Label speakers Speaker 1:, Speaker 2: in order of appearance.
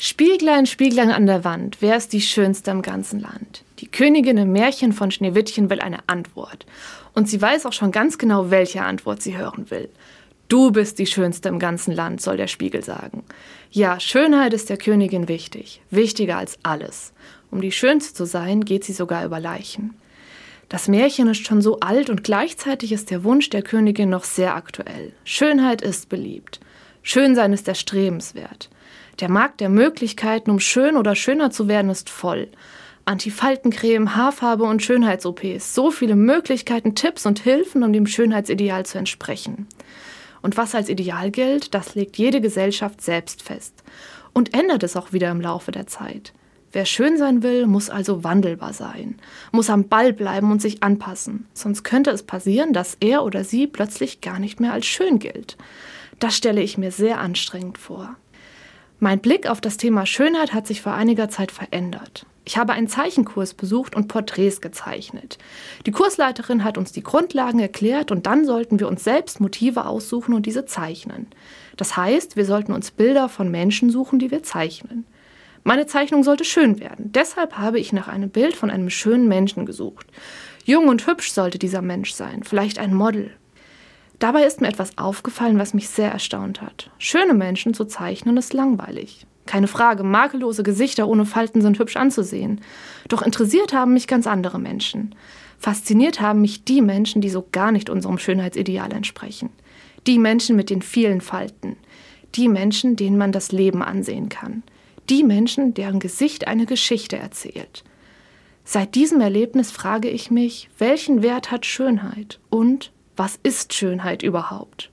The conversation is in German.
Speaker 1: Spieglein, Spieglein an der Wand, wer ist die Schönste im ganzen Land? Die Königin im Märchen von Schneewittchen will eine Antwort. Und sie weiß auch schon ganz genau, welche Antwort sie hören will. Du bist die Schönste im ganzen Land, soll der Spiegel sagen. Ja, Schönheit ist der Königin wichtig, wichtiger als alles. Um die Schönste zu sein, geht sie sogar über Leichen. Das Märchen ist schon so alt und gleichzeitig ist der Wunsch der Königin noch sehr aktuell. Schönheit ist beliebt. Schönsein ist erstrebenswert. Der Markt der Möglichkeiten, um schön oder schöner zu werden, ist voll. Antifaltencreme, Haarfarbe und Schönheits-OPs. So viele Möglichkeiten, Tipps und Hilfen, um dem Schönheitsideal zu entsprechen. Und was als Ideal gilt, das legt jede Gesellschaft selbst fest. Und ändert es auch wieder im Laufe der Zeit. Wer schön sein will, muss also wandelbar sein, muss am Ball bleiben und sich anpassen. Sonst könnte es passieren, dass er oder sie plötzlich gar nicht mehr als schön gilt. Das stelle ich mir sehr anstrengend vor. Mein Blick auf das Thema Schönheit hat sich vor einiger Zeit verändert. Ich habe einen Zeichenkurs besucht und Porträts gezeichnet. Die Kursleiterin hat uns die Grundlagen erklärt und dann sollten wir uns selbst Motive aussuchen und diese zeichnen. Das heißt, wir sollten uns Bilder von Menschen suchen, die wir zeichnen. Meine Zeichnung sollte schön werden. Deshalb habe ich nach einem Bild von einem schönen Menschen gesucht. Jung und hübsch sollte dieser Mensch sein, vielleicht ein Model, Dabei ist mir etwas aufgefallen, was mich sehr erstaunt hat. Schöne Menschen zu zeichnen ist langweilig. Keine Frage, makellose Gesichter ohne Falten sind hübsch anzusehen. Doch interessiert haben mich ganz andere Menschen. Fasziniert haben mich die Menschen, die so gar nicht unserem Schönheitsideal entsprechen. Die Menschen mit den vielen Falten. Die Menschen, denen man das Leben ansehen kann. Die Menschen, deren Gesicht eine Geschichte erzählt. Seit diesem Erlebnis frage ich mich, welchen Wert hat Schönheit und was ist Schönheit überhaupt?